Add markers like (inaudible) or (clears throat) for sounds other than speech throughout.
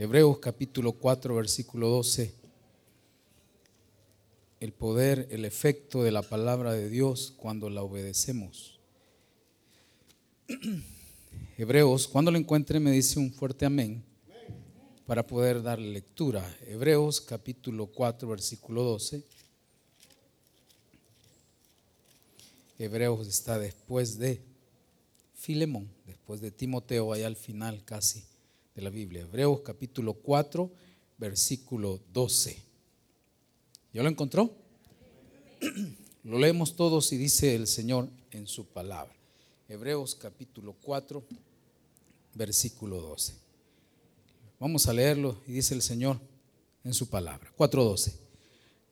Hebreos capítulo 4, versículo 12. El poder, el efecto de la palabra de Dios cuando la obedecemos. (clears throat) Hebreos, cuando lo encuentre me dice un fuerte amén para poder darle lectura. Hebreos capítulo 4, versículo 12. Hebreos está después de Filemón, después de Timoteo, allá al final casi de la Biblia. Hebreos capítulo 4, versículo 12. ¿Ya lo encontró? Lo leemos todos y dice el Señor en su palabra. Hebreos capítulo 4, versículo 12. Vamos a leerlo y dice el Señor en su palabra. 4.12.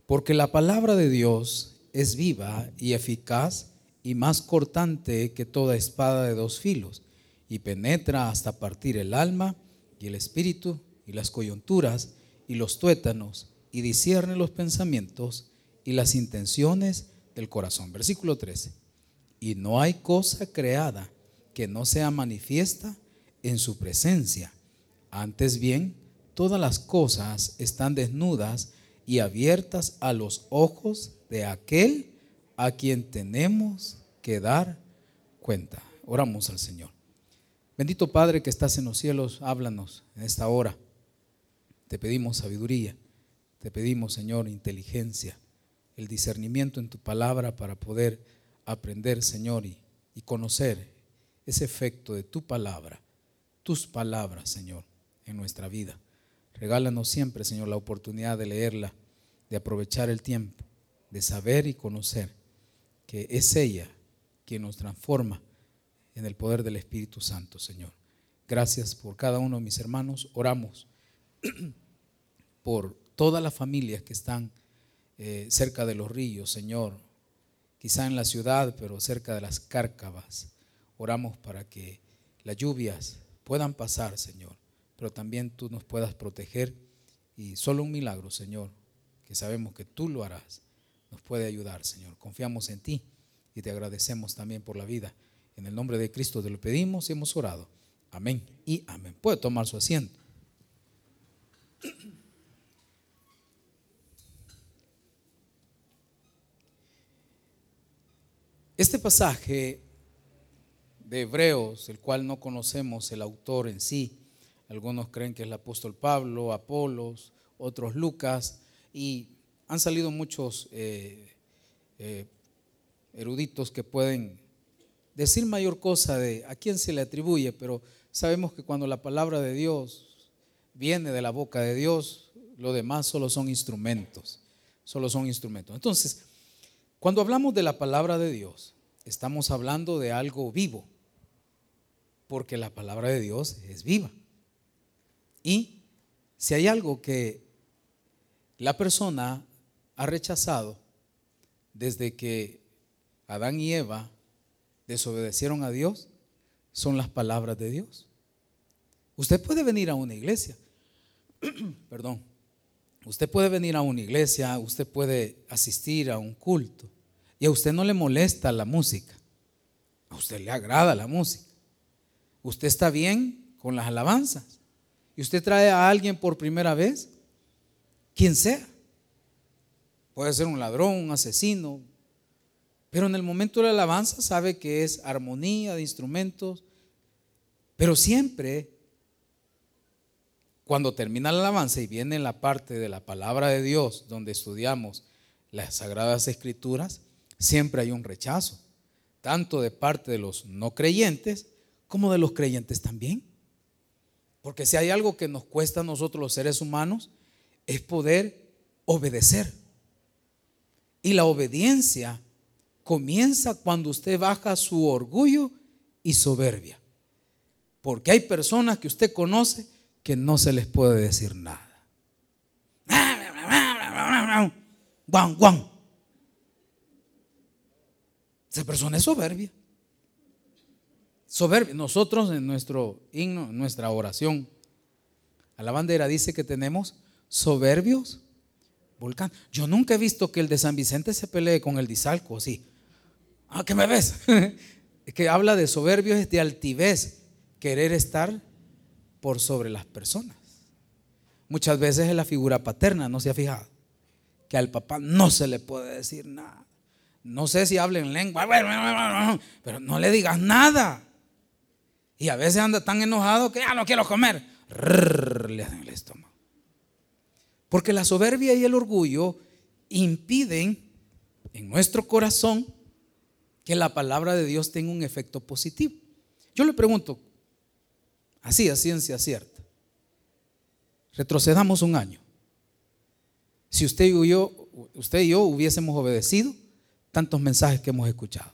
Porque la palabra de Dios es viva y eficaz y más cortante que toda espada de dos filos y penetra hasta partir el alma y el espíritu y las coyunturas y los tuétanos y discierne los pensamientos y las intenciones del corazón. Versículo 13. Y no hay cosa creada que no sea manifiesta en su presencia. Antes bien, todas las cosas están desnudas y abiertas a los ojos de aquel a quien tenemos que dar cuenta. Oramos al Señor. Bendito Padre que estás en los cielos, háblanos en esta hora. Te pedimos sabiduría, te pedimos, Señor, inteligencia, el discernimiento en tu palabra para poder aprender, Señor, y, conocer ese efecto de tu palabra, tus palabras, Señor, en nuestra vida. Regálanos siempre, Señor, la oportunidad de leerla, de aprovechar el tiempo, de saber y conocer que es ella quien nos transforma en el poder del Espíritu Santo, Señor. Gracias por cada uno de mis hermanos. Oramos (clears throat) por todas las familias que están eh, cerca de los ríos, Señor. Quizá en la ciudad, pero cerca de las cárcavas. Oramos para que las lluvias puedan pasar, Señor, pero también tú nos puedas proteger. Y solo un milagro, Señor, que sabemos que tú lo harás, nos puede ayudar, Señor. Confiamos en ti y te agradecemos también por la vida en el nombre de Cristo te lo pedimos y hemos orado. Amén y amén. Puede tomar su asiento. Este pasaje de Hebreos, el cual no conocemos el autor en sí, algunos creen que es el apóstol Pablo, Apolos, otros Lucas, y han salido muchos eh, eh, eruditos que pueden decir mayor cosa de a quién se le atribuye, pero sabemos que cuando la palabra de Dios viene de la boca de Dios, lo demás solo son instrumentos, solo son instrumentos. Entonces, cuando hablamos de la palabra de Dios, estamos hablando de algo vivo, porque la palabra de Dios es viva. Y si hay algo que la persona ha rechazado desde que Adán y Eva desobedecieron a Dios son las palabras de Dios. Usted puede venir a una iglesia, (clears throat) perdón, usted puede venir a una iglesia, usted puede asistir a un culto y a usted no le molesta la música, a usted le agrada la música, usted está bien con las alabanzas y usted trae a alguien por primera vez, quien sea, puede ser un ladrón, un asesino, pero en el momento de la alabanza sabe que es armonía de instrumentos. Pero siempre, cuando termina la alabanza y viene la parte de la palabra de Dios, donde estudiamos las sagradas escrituras, siempre hay un rechazo, tanto de parte de los no creyentes como de los creyentes también. Porque si hay algo que nos cuesta a nosotros los seres humanos, es poder obedecer. Y la obediencia comienza cuando usted baja su orgullo y soberbia. Porque hay personas que usted conoce que no se les puede decir nada. Guan, guan. Esa persona es soberbia. Soberbia. Nosotros en nuestro himno, en nuestra oración a la bandera dice que tenemos soberbios volcán. Yo nunca he visto que el de San Vicente se pelee con el de Izalco, así. Ah, ¿qué me ves? es (laughs) que habla de soberbios, de altivez, querer estar por sobre las personas. muchas veces es la figura paterna, ¿no se ha fijado? Que al papá no se le puede decir nada. No sé si hablen lengua, pero no le digas nada. Y a veces anda tan enojado que ya no quiero comer. le hacen el estómago. Porque la soberbia y el orgullo impiden en nuestro corazón que la palabra de Dios tenga un efecto positivo. Yo le pregunto, así a ciencia cierta, retrocedamos un año. Si usted y yo, usted y yo hubiésemos obedecido tantos mensajes que hemos escuchado,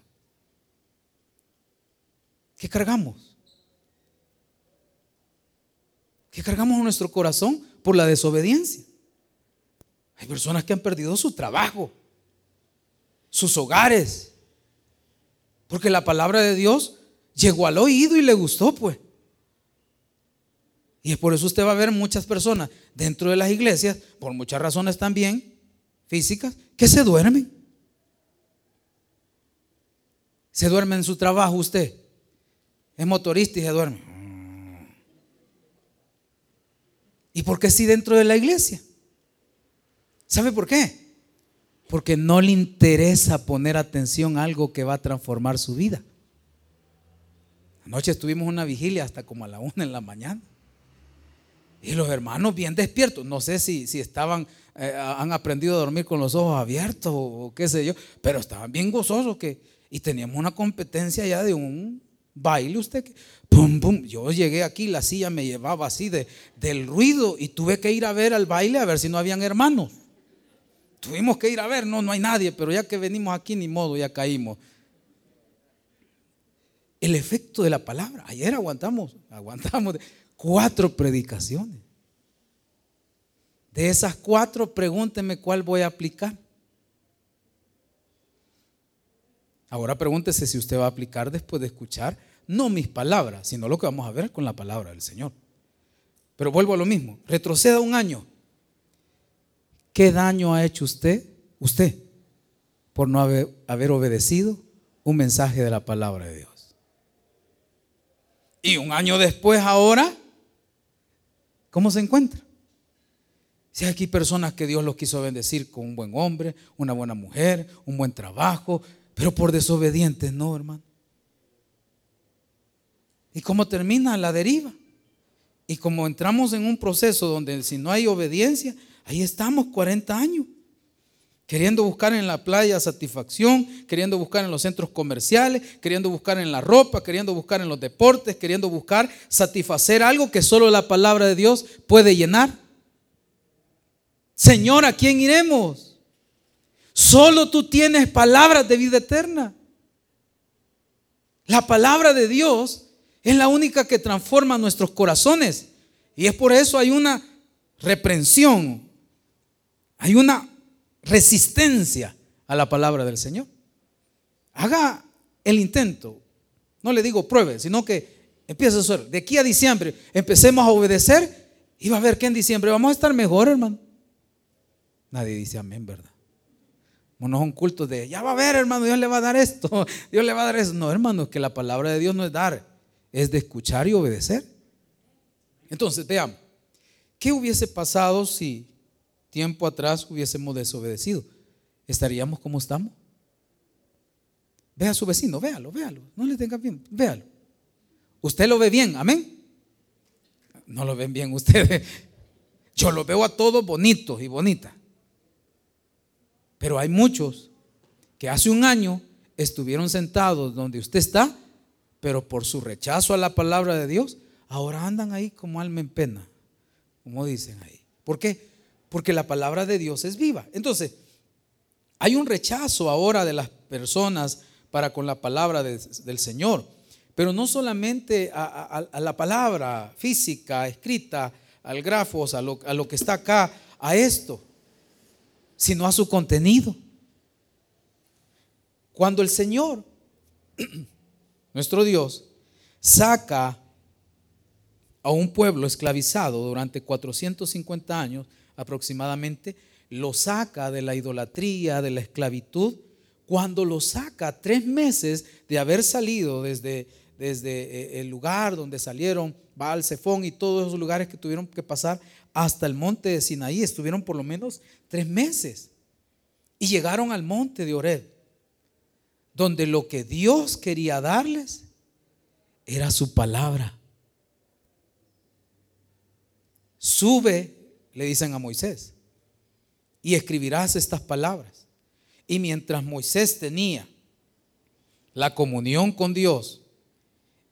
¿qué cargamos? ¿Qué cargamos en nuestro corazón por la desobediencia? Hay personas que han perdido su trabajo, sus hogares, porque la palabra de Dios llegó al oído y le gustó, pues. Y por eso usted va a ver muchas personas dentro de las iglesias, por muchas razones también físicas, que se duermen. Se duerme en su trabajo usted. Es motorista y se duerme. ¿Y por qué sí dentro de la iglesia? ¿Sabe por qué? Porque no le interesa poner atención a algo que va a transformar su vida. Anoche estuvimos una vigilia hasta como a la una en la mañana. Y los hermanos bien despiertos. No sé si, si estaban, eh, han aprendido a dormir con los ojos abiertos o, qué sé yo, pero estaban bien gozosos que, y teníamos una competencia ya de un baile usted. Pum, pum. Yo llegué aquí, la silla me llevaba así de, del ruido y tuve que ir a ver al baile a ver si no habían hermanos. Tuvimos que ir a ver, no, no hay nadie, pero ya que venimos aquí, ni modo, ya caímos. El efecto de la palabra. Ayer aguantamos, aguantamos cuatro predicaciones. De esas cuatro, pregúnteme cuál voy a aplicar. Ahora pregúntese si usted va a aplicar después de escuchar, no mis palabras, sino lo que vamos a ver con la palabra del Señor. Pero vuelvo a lo mismo, retroceda un año. ¿Qué daño ha hecho usted, usted, por no haber, obedecido un mensaje de la palabra de Dios? Y un año después, ahora, ¿cómo se encuentra? Si hay aquí personas que Dios los quiso bendecir con un buen hombre, una buena mujer, un buen trabajo, pero por desobedientes no, hermano. ¿Y cómo termina la deriva? Y como entramos en un proceso donde si no hay obediencia, ahí estamos 40 años. Queriendo buscar en la playa satisfacción, queriendo buscar en los centros comerciales, queriendo buscar en la ropa, queriendo buscar en los deportes, queriendo buscar satisfacer algo que solo la palabra de Dios puede llenar. Señor, ¿a quién iremos? Solo tú tienes palabras de vida eterna. La palabra de Dios es la única que transforma nuestros corazones. Y es por eso hay una reprensión, hay una resistencia a la palabra del Señor. Haga el intento. No le digo pruebe, sino que empiece a hacer. De aquí a diciembre empecemos a obedecer y va a ver que en diciembre vamos a estar mejor, hermano. Nadie dice amén, ¿verdad? No es un culto de, ya va a ver, hermano, Dios le va a dar esto, (laughs) Dios le va a dar eso. No, hermano, que la palabra de Dios no es dar, es de escuchar y obedecer. Entonces, veamos, ¿qué hubiese pasado si tiempo atrás hubiésemos desobedecido? ¿Estaríamos como estamos? Ve a su vecino, véalo, véalo, no le tenga bien, véalo. Usted lo ve bien, amén. No lo ven bien ustedes. (laughs) Yo lo veo a todos bonitos y bonitas. Pero hay muchos que hace un año estuvieron sentados donde usted está, pero por su rechazo a la palabra de Dios, ahora andan ahí como alma en pena, como dicen ahí. ¿Por qué? Porque la palabra de Dios es viva. Entonces, hay un rechazo ahora de las personas para con la palabra del Señor, pero no solamente a, la palabra física, escrita, al grafos, a lo, a lo que está acá, a esto sino a su contenido. Cuando el Señor, (clears throat) nuestro Dios, saca a un pueblo esclavizado durante 450 años aproximadamente, lo saca de la idolatría, de la esclavitud, cuando lo saca tres meses de haber salido desde, desde eh, el lugar donde salieron Baal, y todos esos lugares que tuvieron que pasar hasta el monte de Sinaí. Estuvieron por lo menos tres meses. Y llegaron al monte de Oreb, donde lo que Dios quería darles era su palabra. Sube, le dicen a Moisés, y escribirás estas palabras. Y mientras Moisés tenía la comunión con Dios,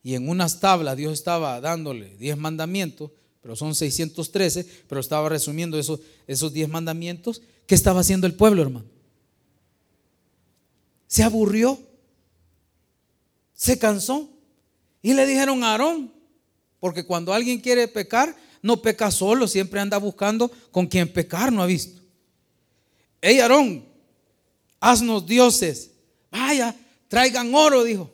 y en unas tablas Dios estaba dándole diez mandamientos, pero son 613, pero estaba resumiendo esos, esos diez mandamientos. ¿Qué estaba haciendo el pueblo, hermano? Se aburrió, se cansó y le dijeron a Aarón, porque cuando alguien quiere pecar, no peca solo, siempre anda buscando con quien pecar, no ha visto. Hey Aarón, haznos dioses. Vaya, traigan oro, dijo.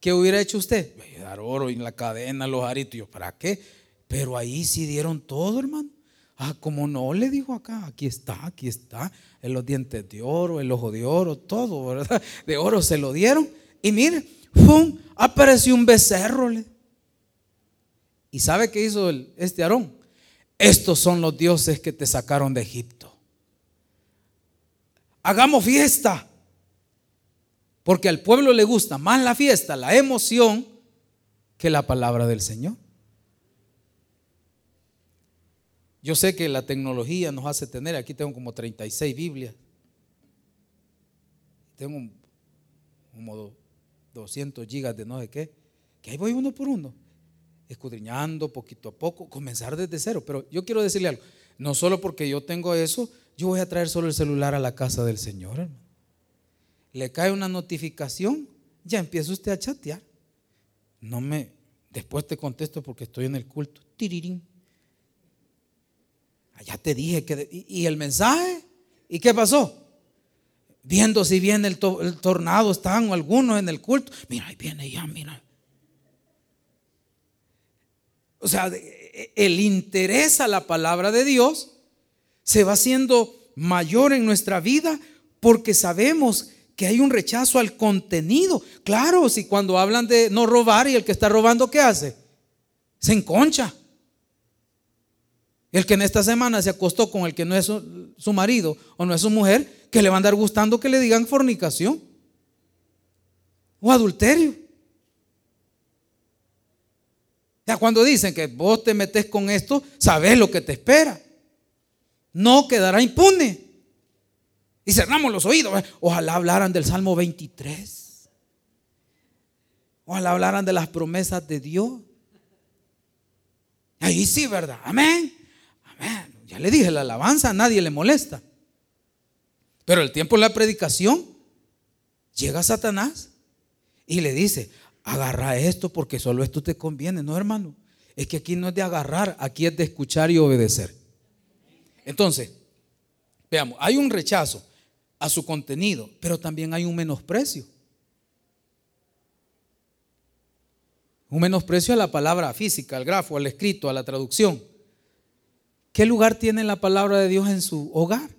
¿Qué hubiera hecho usted? Dar oro en la cadena, los aritos. ¿Para qué? Pero ahí sí dieron todo, hermano. Ah, como no, le dijo acá, aquí está, aquí está, en los dientes de oro, el ojo de oro, todo, ¿verdad? De oro se lo dieron. Y mire, ¡pum! apareció un becerro. ¿Y sabe qué hizo este Aarón? Estos son los dioses que te sacaron de Egipto. Hagamos fiesta. Porque al pueblo le gusta más la fiesta, la emoción, que la palabra del Señor. Yo sé que la tecnología nos hace tener, aquí tengo como 36 Biblias. Tengo como 200 gigas de no sé qué. Que ahí voy uno por uno, escudriñando poquito a poco, comenzar desde cero. Pero yo quiero decirle algo, no solo porque yo tengo eso, yo voy a traer solo el celular a la casa del Señor, hermano le cae una notificación, ya empieza usted a chatear. No me, después te contesto porque estoy en el culto. Tirirín. Allá te dije que, y, el mensaje, ¿y qué pasó? Viendo si viene el, el tornado, están algunos en el culto. Mira, ahí viene ya, mira. O sea, el interés a la palabra de Dios se va haciendo mayor en nuestra vida porque sabemos que hay un rechazo al contenido. Claro, si cuando hablan de no robar y el que está robando, ¿qué hace? Se enconcha. El que en esta semana se acostó con el que no es su, marido o no es su mujer, que le va a andar gustando que le digan fornicación o adulterio. Ya cuando dicen que vos te metes con esto, sabes lo que te espera. No quedará impune. Y cerramos los oídos. Ojalá hablaran del Salmo 23. Ojalá hablaran de las promesas de Dios. Ahí sí, ¿verdad? Amén. Amén. Ya le dije, la alabanza a nadie le molesta. Pero el tiempo de la predicación, llega Satanás y le dice, agarra esto porque solo esto te conviene. No, hermano. Es que aquí no es de agarrar, aquí es de escuchar y obedecer. Entonces, veamos, hay un rechazo a su contenido, pero también hay un menosprecio. Un menosprecio a la palabra física, al grafo, al escrito, a la traducción. ¿Qué lugar tiene la palabra de Dios en su hogar?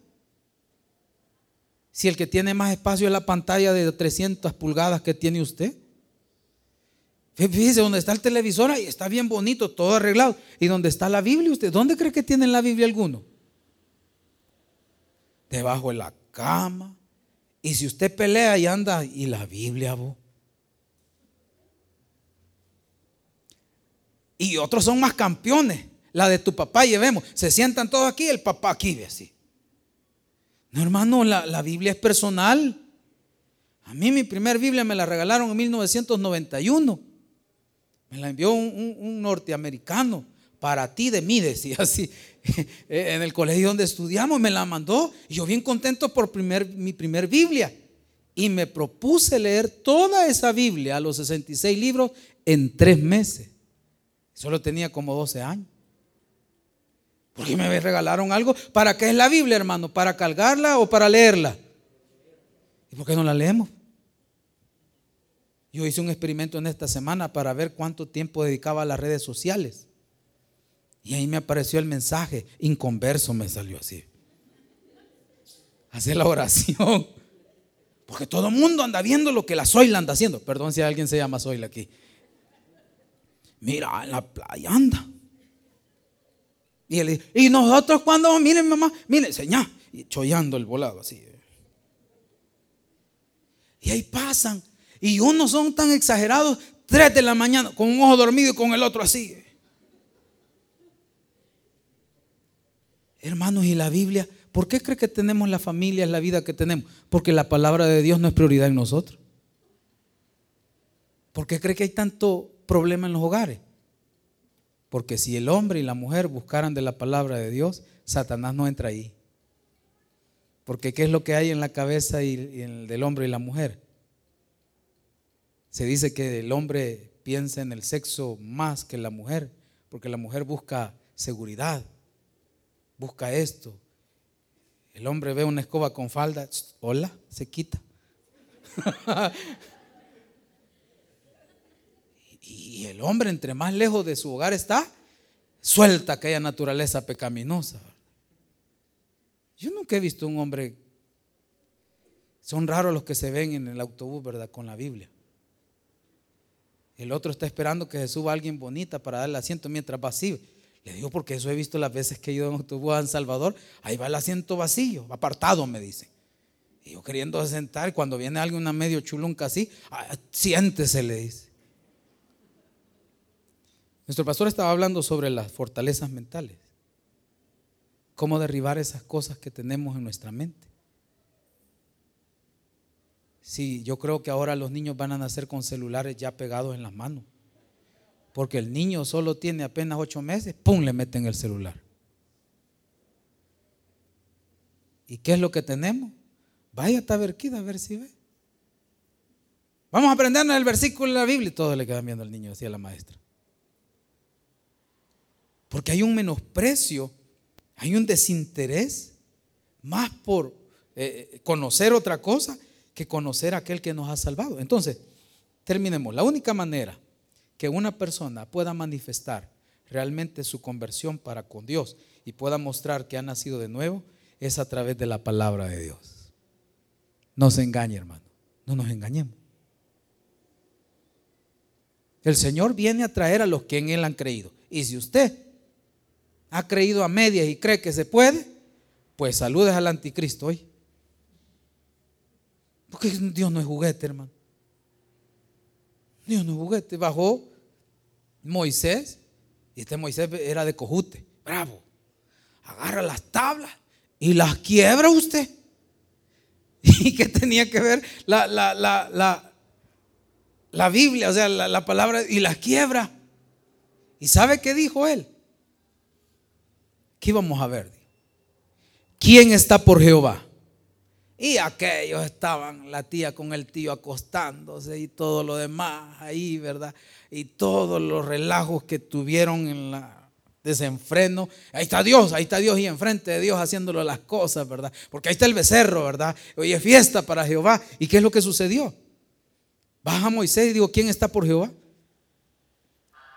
Si el que tiene más espacio es la pantalla de 300 pulgadas que tiene usted. Fíjese, donde está el televisor, ahí está bien bonito, todo arreglado. Y donde está la Biblia, ¿usted dónde cree que tiene la Biblia alguno? Debajo de la cama. Y si usted pelea y anda, y la Biblia, vos. Y otros son más campeones. La de tu papá, llevemos. Se sientan todos aquí, el papá aquí, ve así. No, hermano, la, Biblia es personal. A mí mi primer Biblia me la regalaron en 1991. Me la envió un norteamericano para ti de mí, (laughs) decía así, en el colegio donde estudiamos, me la mandó. Y yo bien contento por primer, mi primer Biblia. Y me propuse leer toda esa Biblia, los 66 libros, en tres meses. Solo tenía como 12 años. Porque me regalaron algo. ¿Para qué es la Biblia, hermano? ¿Para cargarla o para leerla? ¿Y por qué no la leemos? Yo hice un experimento en esta semana para ver cuánto tiempo dedicaba a las redes sociales. Y ahí me apareció el mensaje, inconverso me salió así. Hacer la oración. Porque todo el mundo anda viendo lo que la Zoila anda haciendo. Perdón si alguien se llama Zoila aquí. Mira, en la playa anda. Y él dice, y nosotros cuando, miren mamá, miren, señor, y chollando el volado así. Y ahí pasan. Y unos son tan exagerados, tres de la mañana, con un ojo dormido y con el otro así. Hermanos, y la Biblia, ¿por qué cree que tenemos la familia, la vida que tenemos? Porque la palabra de Dios no es prioridad en nosotros. ¿Por qué cree que hay tanto problema en los hogares? Porque si el hombre y la mujer buscaran de la palabra de Dios, Satanás no entra ahí. Porque ¿qué es lo que hay en la cabeza y, del hombre y la mujer? Se dice que el hombre piensa en el sexo más que la mujer, porque la mujer busca seguridad, busca esto. El hombre ve una escoba con falda, hola, se quita. (laughs) y el hombre, entre más lejos de su hogar está, suelta aquella naturaleza pecaminosa. Yo nunca he visto un hombre, son raros los que se ven en el autobús, ¿verdad? Con la Biblia. El otro está esperando que se suba alguien bonita para darle asiento mientras vacío. Le digo porque eso he visto las veces que he ido en a San Salvador. Ahí va el asiento vacío, apartado, me dicen. Y yo queriendo sentar, cuando viene alguien una medio chulunca así, ah, siéntese, le dice. Nuestro pastor estaba hablando sobre las fortalezas mentales cómo derribar esas cosas que tenemos en nuestra mente. Sí, yo creo que ahora los niños van a nacer con celulares ya pegados en las manos. Porque el niño solo tiene apenas ocho meses, ¡pum! le meten el celular. ¿Y qué es lo que tenemos? Vaya Taberquida a ver si ve. Vamos a aprendernos el versículo de la Biblia y todos le quedan viendo al niño, decía la maestra. Porque hay un menosprecio hay un desinterés más por eh, conocer otra cosa que conocer a aquel que nos ha salvado. Entonces, terminemos. La única manera que una persona pueda manifestar realmente su conversión para con Dios y pueda mostrar que ha nacido de nuevo es a través de la palabra de Dios. No se engañe, hermano. No nos engañemos. El Señor viene a traer a los que en Él han creído. Y si usted ha creído a medias y cree que se puede, pues saludes al anticristo hoy. Porque Dios no es juguete, hermano. Dios no es juguete. Bajó Moisés, y este Moisés era de cojute, bravo. Agarra las tablas y las quiebra usted. (laughs) ¿Y qué tenía que ver la, la, la, la Biblia, o sea, la palabra, y las quiebra? ¿Y sabe qué dijo él? ¿Qué íbamos a ver? ¿Quién está por Jehová? Y aquellos estaban, la tía con el tío acostándose y todo lo demás ahí, ¿verdad? Y todos los relajos que tuvieron en la desenfreno. Ahí está Dios, ahí está Dios y enfrente de Dios haciéndolo las cosas, ¿verdad? Porque ahí está el becerro, ¿verdad? Hoy es fiesta para Jehová. ¿Y qué es lo que sucedió? Baja Moisés y digo, ¿quién está por Jehová?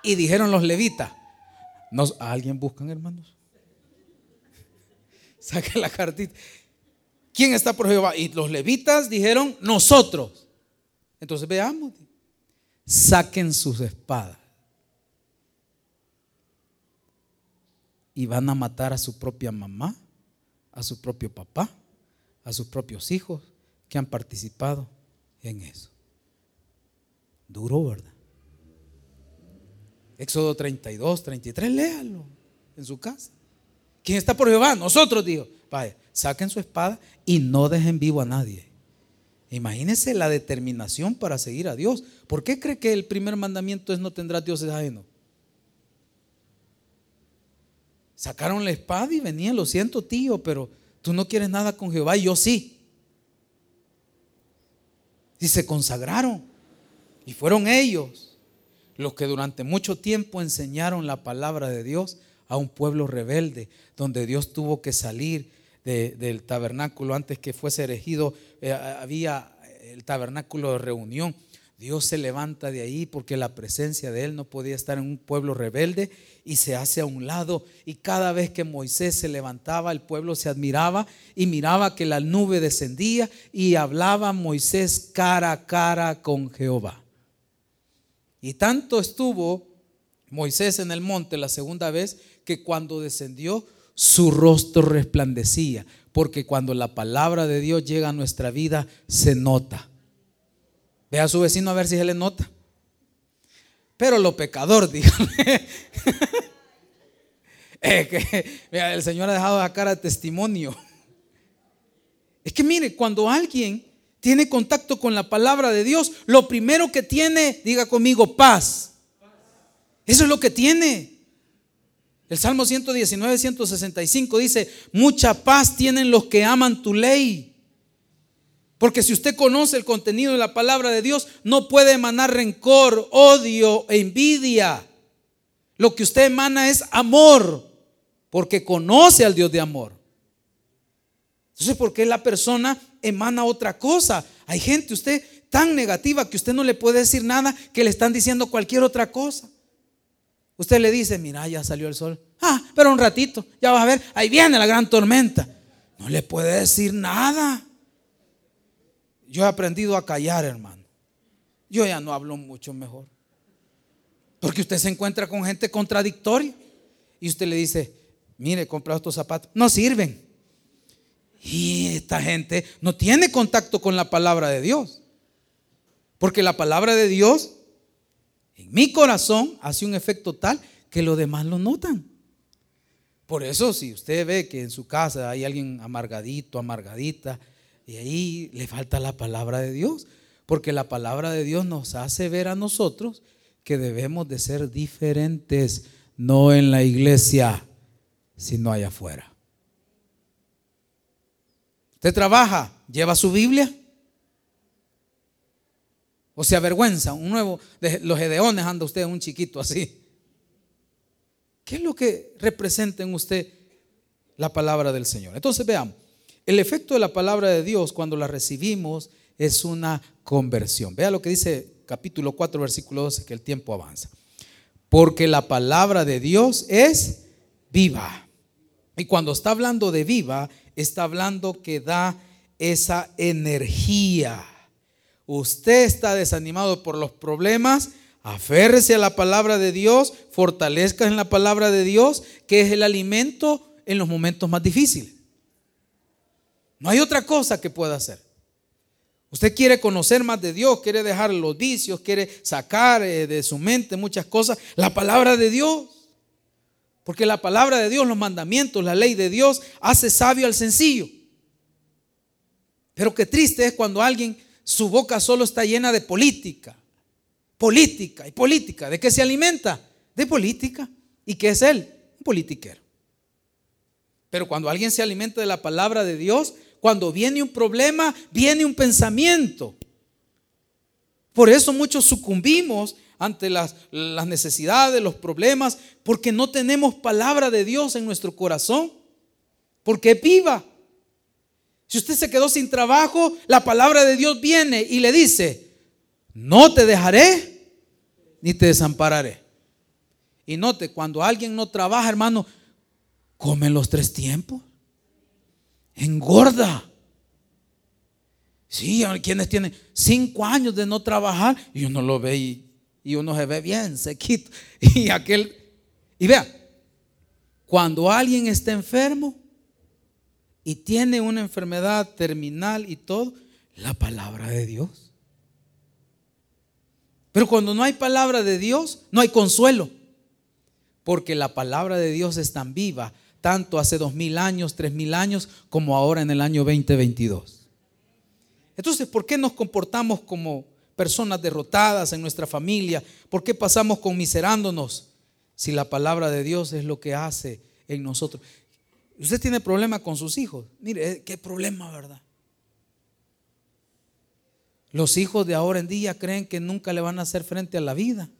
Y dijeron los levitas, ¿Nos, ¿a alguien buscan, hermanos? (laughs) Saque la cartita. ¿Quién está por Jehová? Y los levitas dijeron, nosotros. Entonces veamos. Saquen sus espadas. Y van a matar a su propia mamá, a su propio papá, a sus propios hijos que han participado en eso. Duro, ¿verdad? Éxodo 32, 33, léalo en su casa. ¿Quién está por Jehová? Nosotros, dijo. Vaya, saquen su espada y no dejen vivo a nadie. Imagínense la determinación para seguir a Dios. ¿Por qué cree que el primer mandamiento es no tendrás dioses ajenos? Sacaron la espada y venían, lo siento tío, pero tú no quieres nada con Jehová y yo sí. Y se consagraron. Y fueron ellos los que durante mucho tiempo enseñaron la palabra de Dios a un pueblo rebelde, donde Dios tuvo que salir del tabernáculo antes que fuese erigido, eh, había el tabernáculo de reunión. Dios se levanta de ahí porque la presencia de Él no podía estar en un pueblo rebelde y se hace a un lado. Y cada vez que Moisés se levantaba, el pueblo se admiraba y miraba que la nube descendía y hablaba Moisés cara a cara con Jehová. Y tanto estuvo Moisés en el monte la segunda vez que cuando descendió, su rostro resplandecía, porque cuando la palabra de Dios llega a nuestra vida, se nota. Ve a su vecino a ver si se le nota. Pero lo pecador, (laughs) dígame. que, el Señor ha dejado la cara de testimonio. Es que mire, cuando alguien tiene contacto con la palabra de Dios, lo primero que tiene, diga conmigo, paz. Eso es lo que tiene. El Salmo 119, 165 dice, mucha paz tienen los que aman tu ley. Porque si usted conoce el contenido de la palabra de Dios, no puede emanar rencor, odio e envidia. Lo que usted emana es amor, porque conoce al Dios de amor. Entonces, ¿por qué la persona emana otra cosa? Hay gente, usted tan negativa que usted no le puede decir nada que le están diciendo cualquier otra cosa. Usted le dice, mira, ya salió el sol. Ah, pero un ratito, ya vas a ver, ahí viene la gran tormenta. No le puede decir nada. Yo he aprendido a callar, hermano. Yo ya no hablo mucho mejor. Porque usted se encuentra con gente contradictoria. Y usted le dice, mire, compra estos zapatos. No sirven. Y esta gente no tiene contacto con la palabra de Dios. Porque la palabra de Dios mi corazón hace un efecto tal que los demás lo notan. Por eso si usted ve que en su casa hay alguien amargadito, amargadita, y ahí le falta la palabra de Dios, porque la palabra de Dios nos hace ver a nosotros que debemos de ser diferentes, no en la iglesia, sino allá afuera. Usted trabaja, lleva su Biblia. O se avergüenza, un nuevo, de los edeones anda usted un chiquito así. ¿Qué es lo que representa en usted la palabra del Señor? Entonces veamos, el efecto de la palabra de Dios cuando la recibimos es una conversión. Vea lo que dice capítulo 4, versículo 12, que el tiempo avanza. Porque la palabra de Dios es viva. Y cuando está hablando de viva, está hablando que da esa energía. Usted está desanimado por los problemas, aférrese a la palabra de Dios, fortalezca en la palabra de Dios, que es el alimento en los momentos más difíciles. No hay otra cosa que pueda hacer. Usted quiere conocer más de Dios, quiere dejar los vicios, quiere sacar eh, de su mente muchas cosas. La palabra de Dios. Porque la palabra de Dios, los mandamientos, la ley de Dios hace sabio al sencillo. Pero qué triste es cuando alguien, su boca solo está llena de política. Política y política. ¿De qué se alimenta? De política. ¿Y qué es él? Un politiquero. Pero cuando alguien se alimenta de la palabra de Dios, cuando viene un problema, viene un pensamiento. Por eso muchos sucumbimos ante las, las necesidades, los problemas, porque no tenemos palabra de Dios en nuestro corazón, porque viva. Si usted se quedó sin trabajo, la palabra de Dios viene y le dice, no te dejaré ni te desampararé. Y note, cuando alguien no trabaja, hermano, come los tres tiempos. Engorda. Sí, quienes tienen cinco años de no trabajar y uno lo ve y y uno se ve bien sequito. (laughs) Y aquel, y vea, cuando alguien está enfermo y tiene una enfermedad terminal y todo, la palabra de Dios. Pero cuando no hay palabra de Dios, no hay consuelo. Porque la palabra de Dios es tan viva, tanto hace dos mil años, tres mil años, como ahora en el año 2022. Entonces, ¿por qué nos comportamos como personas derrotadas en nuestra familia? ¿Por qué pasamos conmiserándonos si la palabra de Dios es lo que hace en nosotros? Usted tiene problema con sus hijos. Mire, eh, qué problema, ¿verdad? Los hijos de ahora en día creen que nunca le van a hacer frente a la vida.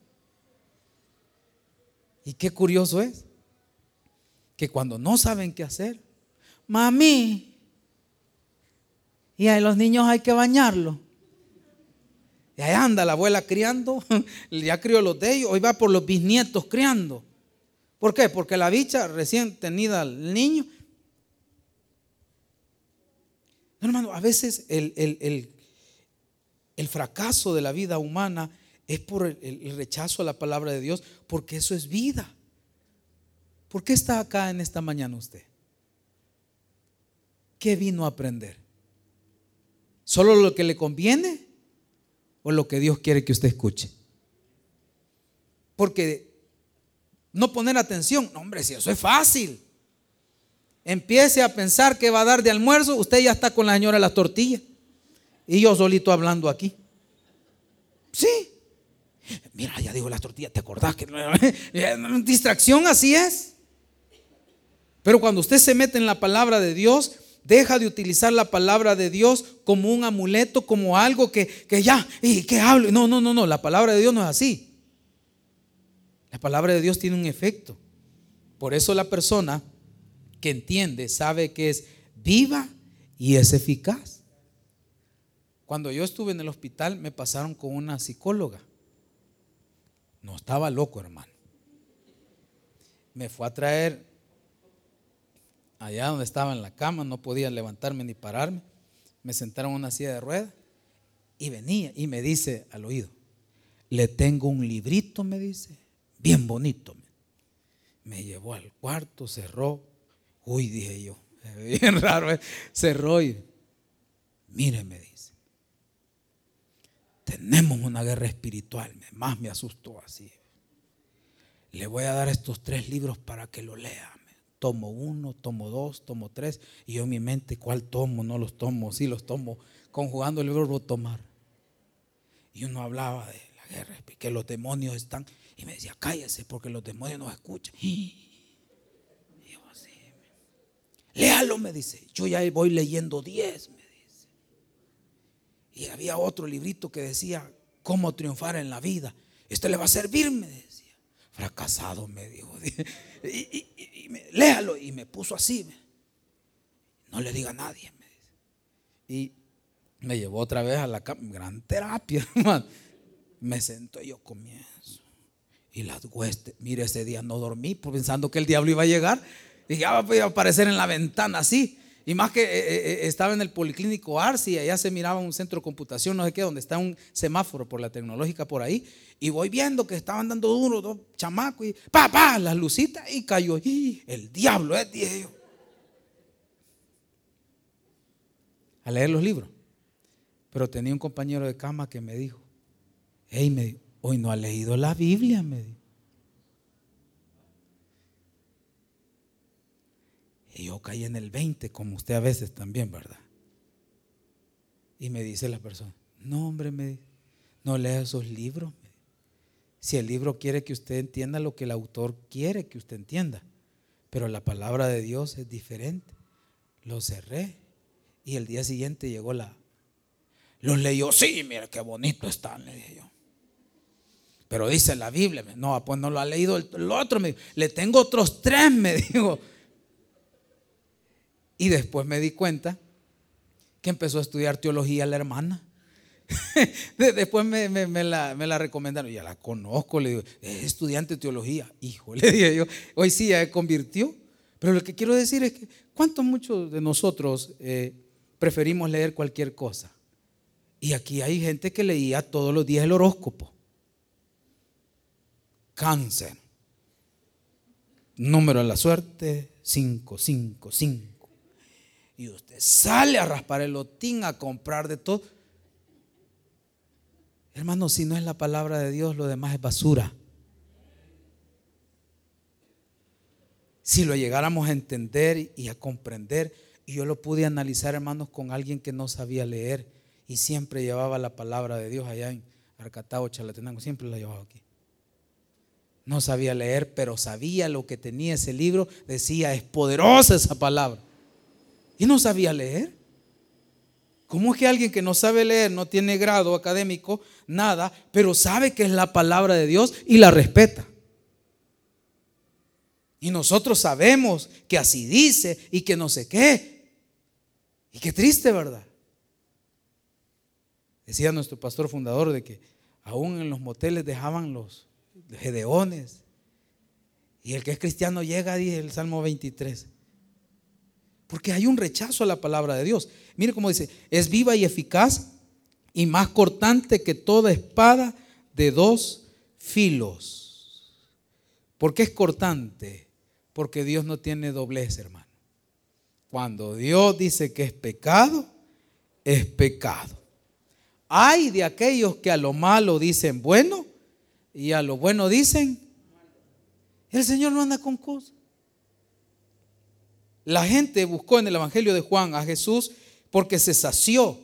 Y qué curioso es que cuando no saben qué hacer, mami, y a los niños hay que bañarlos. Y ahí anda la abuela criando, (laughs) ya crió los de ellos, hoy va por los bisnietos criando. ¿Por qué? Porque la bicha recién tenida al niño. No, hermano, a veces el, el, fracaso de la vida humana es por el, rechazo a la palabra de Dios, porque eso es vida. ¿Por qué está acá en esta mañana usted? ¿Qué vino a aprender? ¿Solo lo que le conviene o lo que Dios quiere que usted escuche? Porque no poner atención, no hombre, si eso es fácil. Empiece a pensar que va a dar de almuerzo, usted ya está con la señora las tortillas. Y yo solito hablando aquí. Sí. Mira, ya digo las tortillas, ¿te acordás que (laughs) distracción así es? Pero cuando usted se mete en la palabra de Dios, deja de utilizar la palabra de Dios como un amuleto, como algo que, que ya, ¿y qué hablo? No, no, no, no, la palabra de Dios no es así. La palabra de Dios tiene un efecto. Por eso la persona que entiende sabe que es viva y es eficaz. Cuando yo estuve en el hospital me pasaron con una psicóloga. No estaba loco, hermano. Me fue a traer allá donde estaba en la cama, no podía levantarme ni pararme. Me sentaron en una silla de ruedas y venía y me dice al oído, le tengo un librito, me dice, bien bonito. Me llevó al cuarto, cerró. Uy, dije yo, (laughs) bien raro, ¿eh? cerró y mire, me dice, tenemos una guerra espiritual, más me asustó así. Le voy a dar estos tres libros para que lo lea. Tomo uno, tomo dos, tomo tres. Y yo mi mente, ¿cuál tomo? No los tomo, sí los tomo. Conjugando el verbo tomar. Y uno hablaba de la guerra, que los demonios están y me decía, cállese porque los demonios no escuchan. (gasps) Y yo así, léalo, me dice. Yo ya voy leyendo 10, me dice. Y había otro librito que decía, cómo triunfar en la vida. Esto le va a servir, me decía. Fracasado, me dijo. (laughs) Y, léalo. Y me puso así. No le diga a nadie, me dice. Y me llevó otra vez a la gran terapia, (laughs) hermano. Me sentó y yo comienzo. Y las huestes, mire, ese día no dormí pensando que el diablo iba a llegar. Y ya iba a aparecer en la ventana así. Y más que eh, eh, eh, estaba en el policlínico Arsi, allá se miraba un centro de computación, no sé qué, donde está un semáforo por la tecnológica por ahí. Y voy viendo que estaban dando duro dos chamacos y pa, pa, las lucitas y cayó. Y el diablo es, dije. A leer los libros. Pero tenía un compañero de cama que me dijo, hey, me dijo, Hoy no ha leído la Biblia, me dijo. Y yo caí en el 20, como usted a veces también, ¿verdad? Y me dice la persona, no hombre, me no lea esos libros. Si el libro quiere que usted entienda lo que el autor quiere que usted entienda, pero la palabra de Dios es diferente. Lo cerré y el día siguiente llegó la... Los leyó, sí, mira qué bonito están, le dije yo. Pero dice la Biblia, no, pues no lo ha leído el, otro, me le tengo otros tres, me (laughs) dijo. Y después me di cuenta que empezó a estudiar teología la hermana. (laughs) después me, la, recomendaron, ya la conozco, le digo, es estudiante de teología. Hijo, (laughs) le dije yo, hoy sí ya convirtió. Pero lo que quiero decir es que, ¿cuántos muchos de nosotros eh, preferimos leer cualquier cosa? Y aquí hay gente que leía todos los días el horóscopo cáncer. Número de la suerte, 555. Y usted sale a raspar el lotín, a comprar de todo. Hermano, si no es la palabra de Dios, lo demás es basura. Si lo llegáramos a entender y a comprender, y yo lo pude analizar, hermanos, con alguien que no sabía leer y siempre llevaba la palabra de Dios allá en Arcatao, Chalatenango, siempre la llevaba aquí. No sabía leer, pero sabía lo que tenía ese libro. Decía, es poderosa esa palabra. Y no sabía leer. ¿Cómo es que alguien que no sabe leer, no tiene grado académico, nada, pero sabe que es la palabra de Dios y la respeta? Y nosotros sabemos que así dice y que no sé qué. Y qué triste, ¿verdad? Decía nuestro pastor fundador de que aún en los moteles dejaban los, Gedeones. Y el que es cristiano llega, dice el Salmo 23. Porque hay un rechazo a la palabra de Dios. Mire cómo dice, es viva y eficaz y más cortante que toda espada de dos filos. ¿Por qué es cortante? Porque Dios no tiene doblez, hermano. Cuando Dios dice que es pecado, es pecado. Hay de aquellos que a lo malo dicen bueno y a lo bueno dicen. El Señor no anda con cosas. La gente buscó en el Evangelio de Juan a Jesús porque se sació.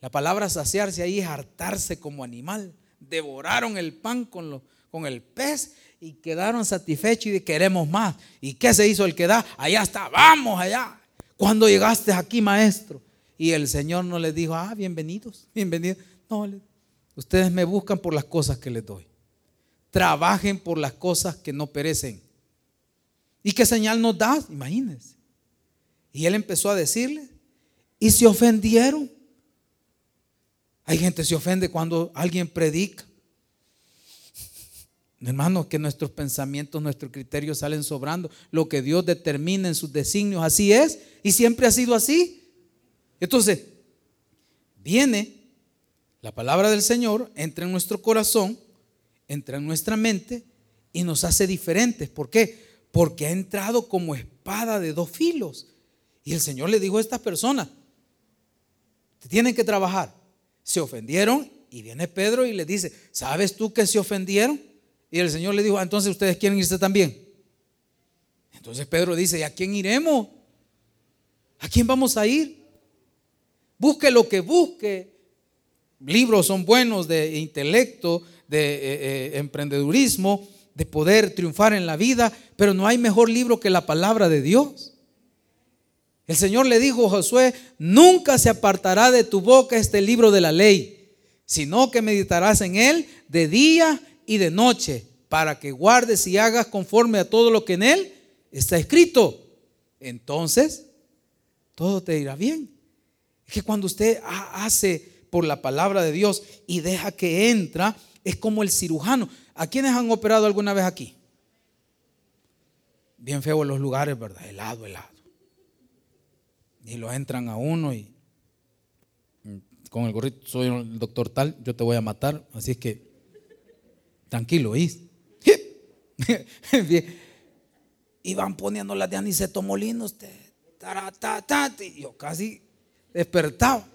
La palabra saciarse ahí es hartarse como animal. Devoraron el pan con, con el pez y quedaron satisfechos y queremos más. ¿Y qué se hizo el que da? Allá está, vamos allá. Cuando llegaste aquí, maestro? Y el Señor no les dijo, ah, bienvenidos, bienvenidos. No, ustedes me buscan por las cosas que les doy. Trabajen por las cosas que no perecen. ¿Y qué señal nos da? Imagínense. Y él empezó a decirle, y se ofendieron. Hay gente que se ofende cuando alguien predica. Hermanos, que nuestros pensamientos, nuestros criterios salen sobrando. Lo que Dios determina en sus designios, así es. Y siempre ha sido así. Entonces, viene la palabra del Señor, entra en nuestro corazón, entra en nuestra mente y nos hace diferentes. ¿Por qué? Porque ha entrado como espada de dos filos. Y el Señor le dijo a estas personas, tienen que trabajar. Se ofendieron y viene Pedro y le dice, ¿sabes tú que se ofendieron? Y el Señor le dijo, ah, entonces ustedes quieren irse también. Entonces Pedro dice, ¿y a quién iremos? ¿A quién vamos a ir? Busque lo que busque. Libros son buenos de intelecto, de eh, eh, emprendedurismo, de poder triunfar en la vida, pero no hay mejor libro que la palabra de Dios. El Señor le dijo a Josué, nunca se apartará de tu boca este libro de la ley, sino que meditarás en él de día y de noche, para que guardes y hagas conforme a todo lo que en él está escrito. Entonces, todo te irá bien. Es que cuando usted hace por la palabra de Dios y deja que entra, es como el cirujano. ¿A quiénes han operado alguna vez aquí? Bien feo en los lugares, ¿verdad? Helado, helado. Y lo entran a uno y con el gorrito, soy el doctor tal, yo te voy a matar. Así es que, tranquilo, ¿oís? (laughs) y van poniendo las de aniceto molino usted. Y yo casi despertaba.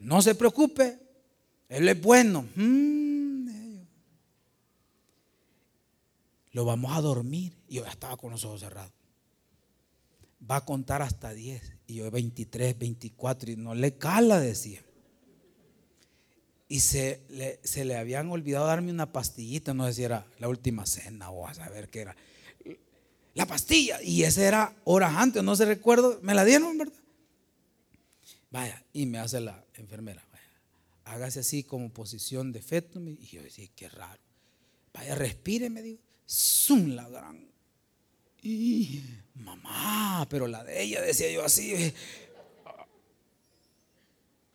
No se preocupe, Él es bueno. Mm, lo vamos a dormir. Y yo ya estaba con los ojos cerrados. Va a contar hasta 10. Y yo 23, 24. Y no le cala, decía. Y se le, se le habían olvidado darme una pastillita. No sé si era la última cena o a saber qué era. La pastilla. Y esa era horas antes. No se recuerdo. Me la dieron, ¿verdad? Vaya, y me hace la enfermera, vaya, hágase así como posición de feto. Y yo decía, qué raro. Vaya, respire, me dijo. Zum la gran. Y mamá, pero la de ella, decía yo así.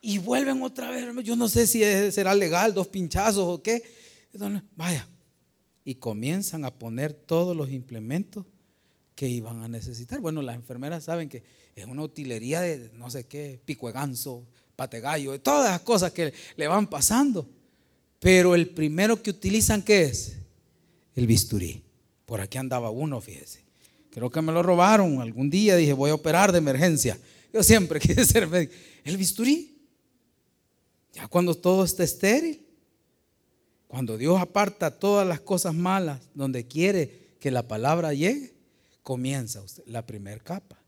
Y vuelven otra vez. Yo no sé si será legal, dos pinchazos o qué. Vaya. Y comienzan a poner todos los implementos que iban a necesitar. Bueno, las enfermeras saben que es una utilería de no sé qué, pico de ganso, pate de todas las cosas que le van pasando. Pero el primero que utilizan, ¿qué es? El bisturí. Por aquí andaba uno, fíjese. Creo que me lo robaron. Algún día dije, voy a operar de emergencia. Yo siempre (laughs) quise ser médico. El bisturí. Ya cuando todo está estéril. Cuando Dios aparta todas las cosas malas donde quiere que la palabra llegue, comienza usted la primera capa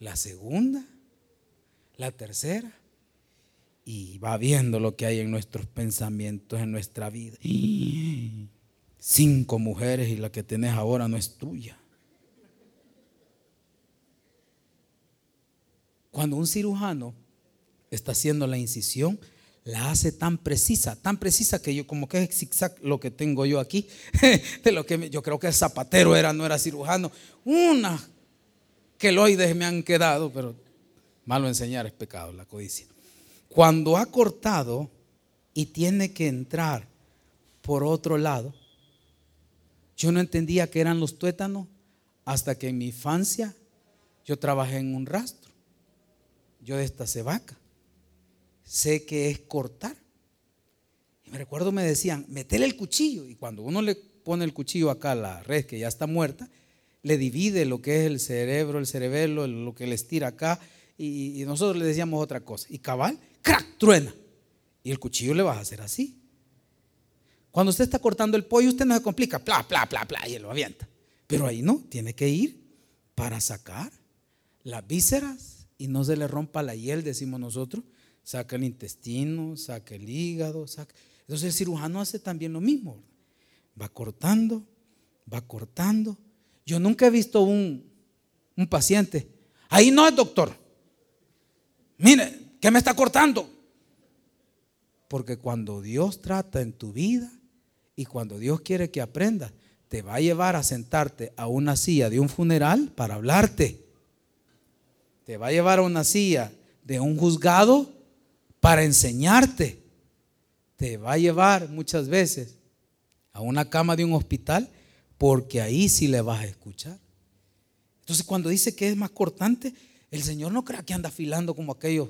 la segunda, la tercera, y va viendo lo que hay en nuestros pensamientos, en nuestra vida. Cinco mujeres y la que tenés ahora no es tuya. Cuando un cirujano está haciendo la incisión, la hace tan precisa, tan precisa que yo como que es zigzag lo que tengo yo aquí, (laughs) de lo que yo creo que el zapatero era, no era cirujano, una queloides me han quedado, pero malo enseñar es pecado, la codicia. Cuando ha cortado y tiene que entrar por otro lado, yo no entendía que eran los tuétanos hasta que en mi infancia yo trabajé en un rastro. Yo de esta cebaca sé que es cortar. Y me recuerdo me decían, metele el cuchillo. Y cuando uno le pone el cuchillo acá a la red que ya está muerta, le divide lo que es el cerebro, el cerebelo, lo que le estira acá, y, nosotros le decíamos otra cosa. Y cabal, crack, truena. Y el cuchillo le vas a hacer así. Cuando usted está cortando el pollo, usted no se complica, pla, pla, pla, pla, y lo avienta. Pero ahí no, tiene que ir para sacar las vísceras y no se le rompa la hiel, decimos nosotros. Saca el intestino, saca el hígado, saca. Entonces el cirujano hace también lo mismo. Va cortando, va cortando. Yo nunca he visto un, un paciente. Ahí no es doctor. Mire, ¿qué me está cortando? Porque cuando Dios trata en tu vida y cuando Dios quiere que aprendas, te va a llevar a sentarte a una silla de un funeral para hablarte. Te va a llevar a una silla de un juzgado para enseñarte. Te va a llevar muchas veces a una cama de un hospital porque ahí sí le vas a escuchar. Entonces cuando dice que es más cortante, el Señor no crea que anda afilando como aquellos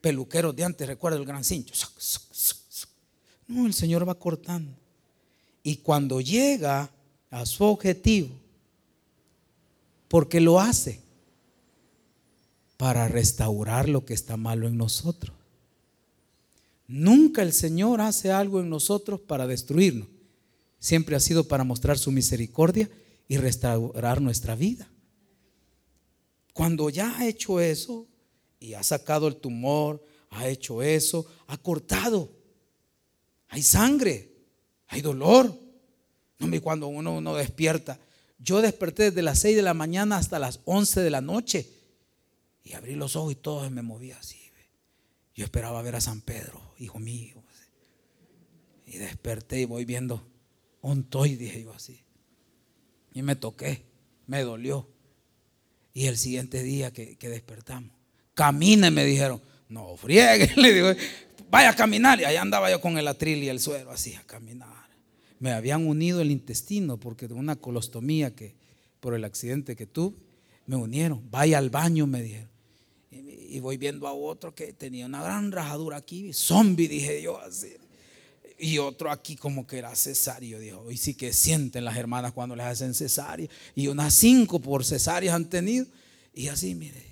peluqueros de antes, recuerda el gran cincho. No, el Señor va cortando. Y cuando llega a su objetivo, porque lo hace para restaurar lo que está malo en nosotros. Nunca el Señor hace algo en nosotros para destruirnos. Siempre ha sido para mostrar su misericordia y restaurar nuestra vida. Cuando ya ha hecho eso y ha sacado el tumor, ha hecho eso, ha cortado. Hay sangre, hay dolor, no, cuando uno, uno despierta. Yo desperté desde las 6 de la mañana hasta las 11 de la noche. Y abrí los ojos y todo me movía así. Yo esperaba ver a San Pedro, hijo mío. Y desperté y voy viendo un toy, dije yo así. Y me toqué, me dolió. Y el siguiente día que, despertamos, camine, me dijeron. No, friegue, (laughs) le digo, vaya a caminar. Y allá andaba yo con el atril y el suero, así a caminar me habían unido el intestino porque de una colostomía que por el accidente que tuve, me unieron. Vaya al baño, me dijeron. Y, voy viendo a otro que tenía una gran rajadura aquí, zombie, dije yo así. Y otro aquí como que era cesario, dijo. Y sí que sienten las hermanas cuando les hacen cesárea. Y unas cinco por cesáreas han tenido. Y así, mire.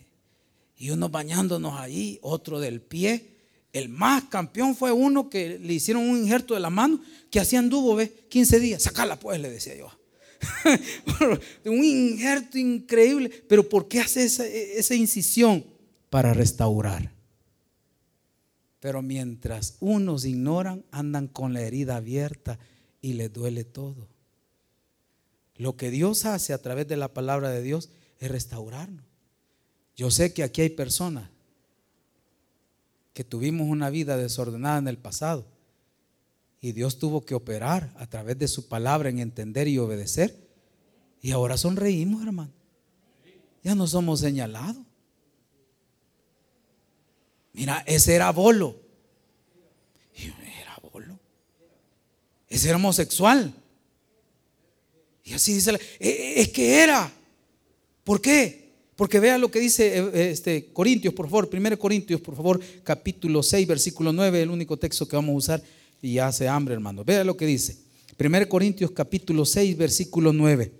Y uno bañándonos ahí, otro del pie el más campeón fue uno que le hicieron un injerto de la mano que hacían anduvo, ve, 15 días. Sacala pues, le decía yo. (laughs) un injerto increíble. Pero ¿por qué hace esa incisión? Para restaurar. Pero mientras unos ignoran, andan con la herida abierta y les duele todo. Lo que Dios hace a través de la palabra de Dios es restaurarnos. Yo sé que aquí hay personas que tuvimos una vida desordenada en el pasado. Y Dios tuvo que operar a través de su palabra en entender y obedecer. Y ahora sonreímos, hermano. Ya no somos señalados. Mira, ese era bolo. Era bolo. Ese era homosexual. Y así dice, e, e, es que era. ¿Por qué? Porque vea lo que dice eh, eh, este, Corintios, por favor, 1 Corintios, por favor, capítulo 6, versículo 9, el único texto que vamos a usar y hace hambre, hermano. Vea lo que dice. 1 Corintios, capítulo 6, versículo 9.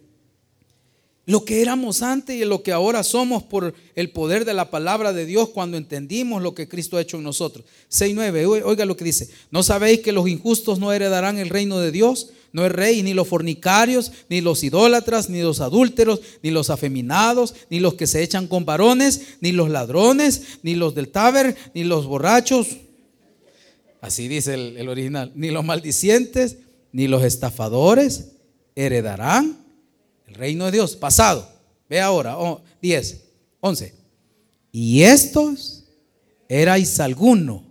Lo que éramos antes y lo que ahora somos por el poder de la palabra de Dios cuando entendimos lo que Cristo ha hecho en nosotros. 6.9, oiga lo que dice. ¿No sabéis que los injustos no heredarán el reino de Dios? No es rey ni los fornicarios, ni los idólatras, ni los adúlteros, ni los afeminados, ni los que se echan con varones, ni los ladrones, ni los del taber, ni los borrachos. Así dice el, original. Ni los maldicientes, ni los estafadores heredarán el reino de Dios. Pasado. Ve ahora. 10, 11. Y estos erais alguno,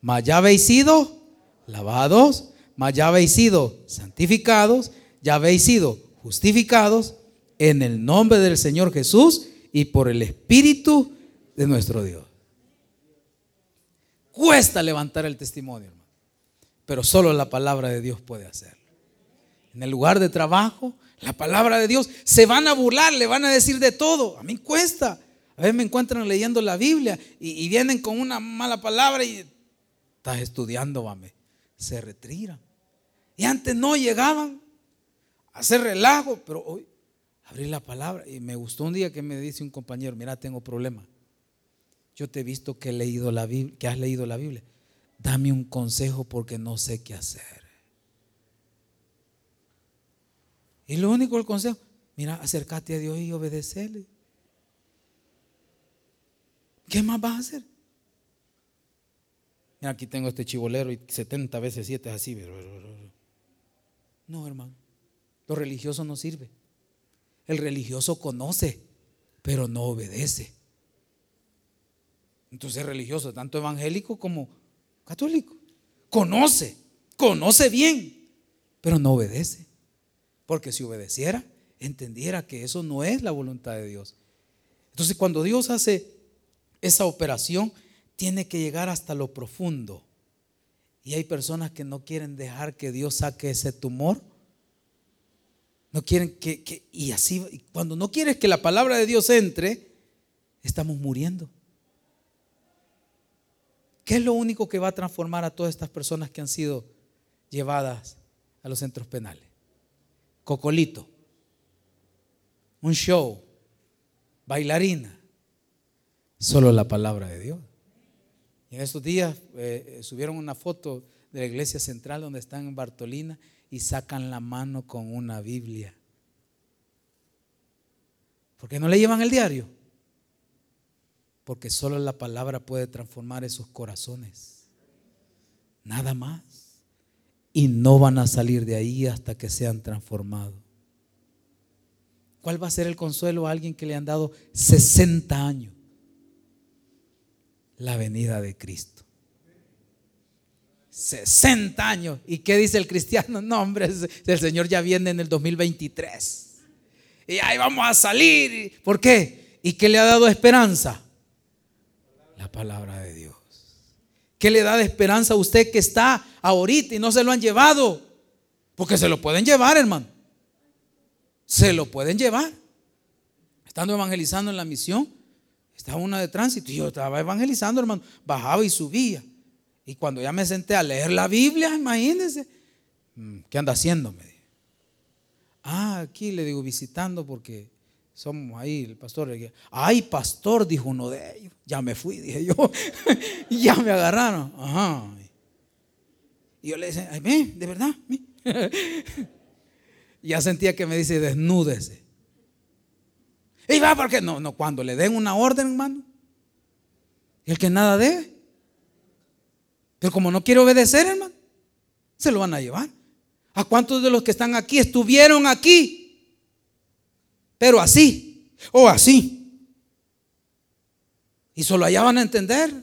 mas ya habéis sido lavados mas ya habéis sido santificados, ya habéis sido justificados en el nombre del Señor Jesús y por el Espíritu de nuestro Dios. Cuesta levantar el testimonio, hermano, pero solo la palabra de Dios puede hacerlo. En el lugar de trabajo, la palabra de Dios, se van a burlar, le van a decir de todo. A mí cuesta. A veces me encuentran leyendo la Biblia y, vienen con una mala palabra y estás estudiando, mame se retiran. Y antes no llegaban. hacer relajo, pero hoy abrí la palabra y me gustó un día que me dice un compañero, mira, tengo problema. Yo te he visto que, leído la Biblia, que has leído la Biblia. Dame un consejo porque no sé qué hacer. Y lo único el consejo, mira, acércate a Dios y obedecerle. ¿Qué más vas a hacer? Mira, aquí tengo este chivolero y 70 veces 7 es así. No, hermano. Lo religioso no sirve. El religioso conoce, pero no obedece. Entonces es religioso, tanto evangélico como católico. Conoce, conoce bien, pero no obedece. Porque si obedeciera, entendiera que eso no es la voluntad de Dios. Entonces cuando Dios hace esa operación, tiene que llegar hasta lo profundo. Y hay personas que no quieren dejar que Dios saque ese tumor. No quieren que, y así, cuando no quieres que la palabra de Dios entre, estamos muriendo. ¿Qué es lo único que va a transformar a todas estas personas que han sido llevadas a los centros penales? Cocolito, un show, bailarina, solo la palabra de Dios. en estos días eh, subieron una foto de la iglesia central donde están en Bartolina y sacan la mano con una Biblia. ¿Por qué no le llevan el diario? Porque solo la palabra puede transformar esos corazones. Nada más. Y no van a salir de ahí hasta que sean transformados. ¿Cuál va a ser el consuelo a alguien que le han dado 60 años? La venida de Cristo. 60 años. ¿Y qué dice el cristiano? No, hombre, el Señor ya viene en el 2023. Y ahí vamos a salir. ¿Por qué? ¿Y qué le ha dado esperanza? La palabra de Dios. ¿Qué le da de esperanza a usted que está ahorita y no se lo han llevado? Porque se lo pueden llevar, hermano. Se lo pueden llevar. Estando evangelizando en la misión, estaba una de tránsito y yo estaba evangelizando, hermano. Bajaba y subía. Y cuando ya me senté a leer la Biblia, imagínense, mm, ¿qué anda haciendo? Me. Ah, aquí le digo visitando porque somos ahí, el pastor. Ay, pastor, dijo uno de ellos. Ya me fui, dije yo. (laughs) ya me agarraron. Ajá. Y yo le dije, ay, de verdad. (laughs) ya sentía que me dice, desnúdese. Y va, porque no, no, cuando le den una orden, hermano. El que nada debe. Pero como no quiere obedecer, hermano, se lo van a llevar. ¿A cuántos de los que están aquí estuvieron aquí? Pero así o así. Y solo allá van a entender,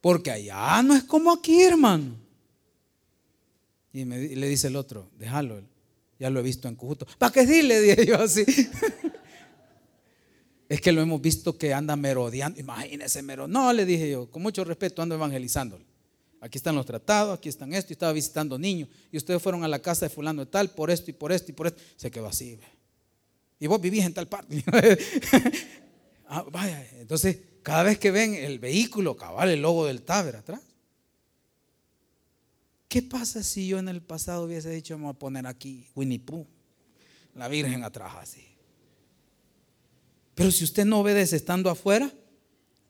porque allá no es como aquí, hermano. Y, le dice el otro, déjalo, ya lo he visto en Cujuto. ¿Para qué sí? Le dije yo así. (laughs) es que lo hemos visto que anda merodeando. Imagínese, mero. No, le dije yo, con mucho respeto ando evangelizándole. Aquí están los tratados, aquí están esto. Y estaba visitando niños. Y ustedes fueron a la casa de fulano de tal, por esto y por esto y por esto. Se quedó así. Y vos vivís en tal parte. (laughs) Ah, vaya, entonces cada vez que ven el vehículo, cabal, el logo del Taber atrás. ¿Qué pasa si yo en el pasado hubiese dicho, vamos a poner aquí Winnie Pooh, la Virgen atrás así? Pero si usted no obedece estando afuera,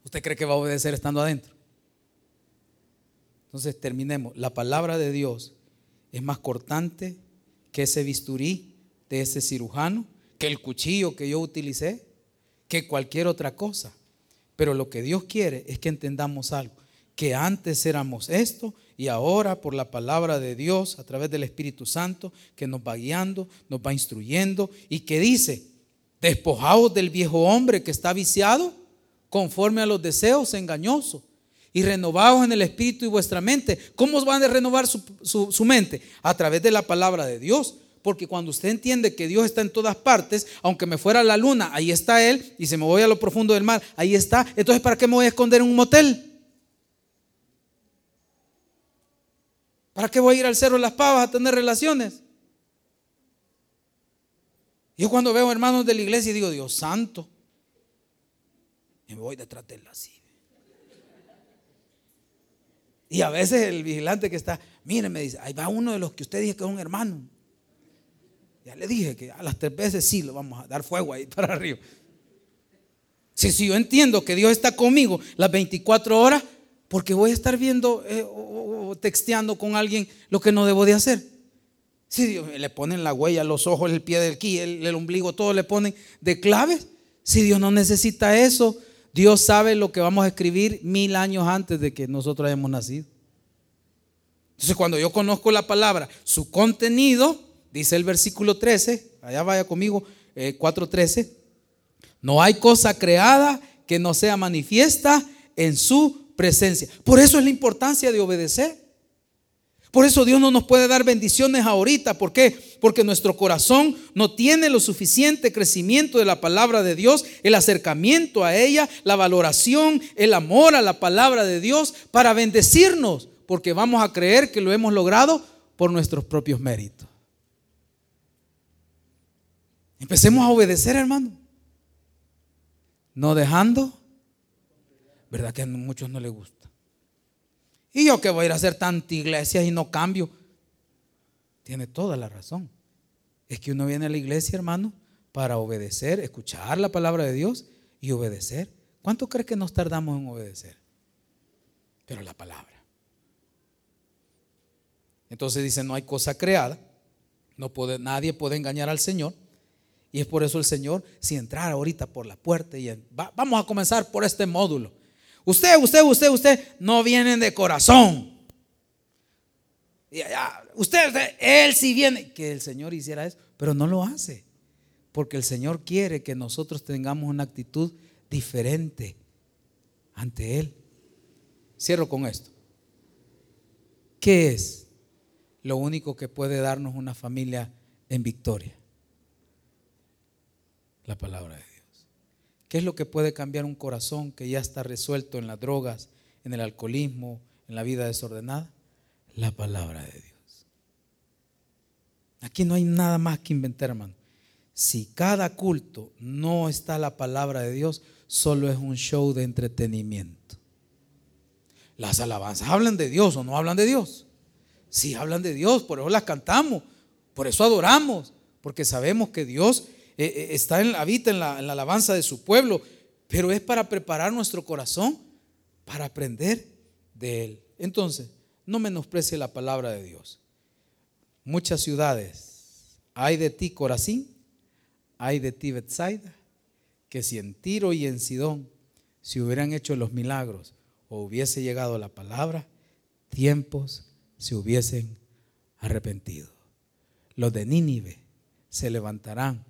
¿usted cree que va a obedecer estando adentro? Entonces terminemos. La palabra de Dios es más cortante que ese bisturí de ese cirujano que el cuchillo que yo utilicé, que cualquier otra cosa. Pero lo que Dios quiere es que entendamos algo, que antes éramos esto y ahora por la palabra de Dios, a través del Espíritu Santo, que nos va guiando, nos va instruyendo y que dice, despojaos del viejo hombre que está viciado conforme a los deseos engañosos y renovaos en el espíritu y vuestra mente. ¿Cómo van a renovar su, su, mente? A través de la palabra de Dios. Porque cuando usted entiende que Dios está en todas partes, aunque me fuera a la luna, ahí está Él, y si me voy a lo profundo del mar, ahí está. Entonces, ¿para qué me voy a esconder en un motel? ¿Para qué voy a ir al Cerro de las Pavas a tener relaciones? Yo cuando veo hermanos de la iglesia digo, Dios santo, y me voy detrás de él así. Y a veces el vigilante que está, mire, me dice, ahí va uno de los que usted dice que es un hermano. Ya le dije que a las tres veces sí lo vamos a dar fuego ahí (laughs) para arriba. Si, si yo entiendo que Dios está conmigo las 24 horas, porque voy a estar viendo eh, o, texteando con alguien lo que no debo de hacer. Si Dios le ponen la huella, los ojos, el pie del ki, el, el ombligo, todo le ponen de claves. Si Dios no necesita eso, Dios sabe lo que vamos a escribir mil años antes de que nosotros hayamos nacido. Entonces cuando yo conozco la palabra, su contenido, dice el versículo 13, allá vaya conmigo, 4.13, eh, no hay cosa creada que no sea manifiesta en su presencia. Por eso es la importancia de obedecer. Por eso Dios no nos puede dar bendiciones ahorita. ¿Por qué? Porque nuestro corazón no tiene lo suficiente crecimiento de la palabra de Dios, el acercamiento a ella, la valoración, el amor a la palabra de Dios para bendecirnos. Porque vamos a creer que lo hemos logrado por nuestros propios méritos. Empecemos a obedecer, hermano. No dejando, ¿verdad que a muchos no les gusta? Y yo que voy a ir a hacer tanta iglesia y no cambio. Tiene toda la razón. Es que uno viene a la iglesia, hermano, para obedecer, escuchar la palabra de Dios y obedecer. ¿Cuánto crees que nos tardamos en obedecer? Pero la palabra. Entonces dice, no hay cosa creada. No puede, nadie puede engañar al Señor. Y es por eso el Señor, si entrar ahorita por la puerta y vamos a comenzar por este módulo. Usted, usted, usted, usted no vienen de corazón. usted, usted, él sí viene. Que el Señor hiciera eso, pero no lo hace. Porque el Señor quiere que nosotros tengamos una actitud diferente ante Él. Cierro con esto. ¿Qué es lo único que puede darnos una familia en victoria? La palabra de Dios. ¿Qué es lo que puede cambiar un corazón que ya está resuelto en las drogas, en el alcoholismo, en la vida desordenada? La palabra de Dios. Aquí no hay nada más que inventar, hermano. Si cada culto no está la palabra de Dios, solo es un show de entretenimiento. Las alabanzas hablan de Dios o no hablan de Dios. Sí, hablan de Dios, por eso las cantamos, por eso adoramos, porque sabemos que Dios eh, eh, está en, habita en la, en la alabanza de su pueblo, pero es para preparar nuestro corazón para aprender de Él. Entonces, no menosprecie la palabra de Dios. Muchas ciudades, hay de ti Corazín, hay de ti Bethsaida, que si en Tiro y en Sidón se hubieran hecho los milagros o hubiese llegado la palabra, tiempos se hubiesen arrepentido. Los de Nínive se levantarán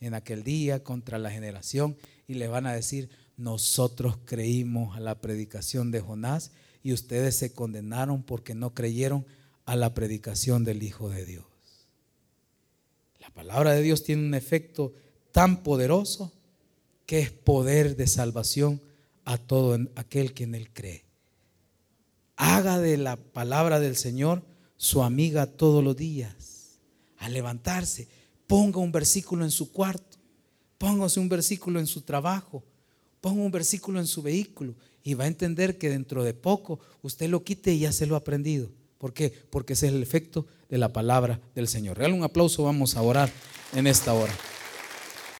en aquel día contra la generación y le van a decir, nosotros creímos a la predicación de Jonás y ustedes se condenaron porque no creyeron a la predicación del Hijo de Dios. La palabra de Dios tiene un efecto tan poderoso que es poder de salvación a todo aquel que en él cree. Haga de la palabra del Señor su amiga todos los días. Al levantarse, Ponga un versículo en su cuarto, póngase un versículo en su trabajo, ponga un versículo en su vehículo y va a entender que dentro de poco usted lo quite y ya se lo ha aprendido. ¿Por qué? Porque ese es el efecto de la palabra del Señor. Real un aplauso, vamos a orar en esta hora.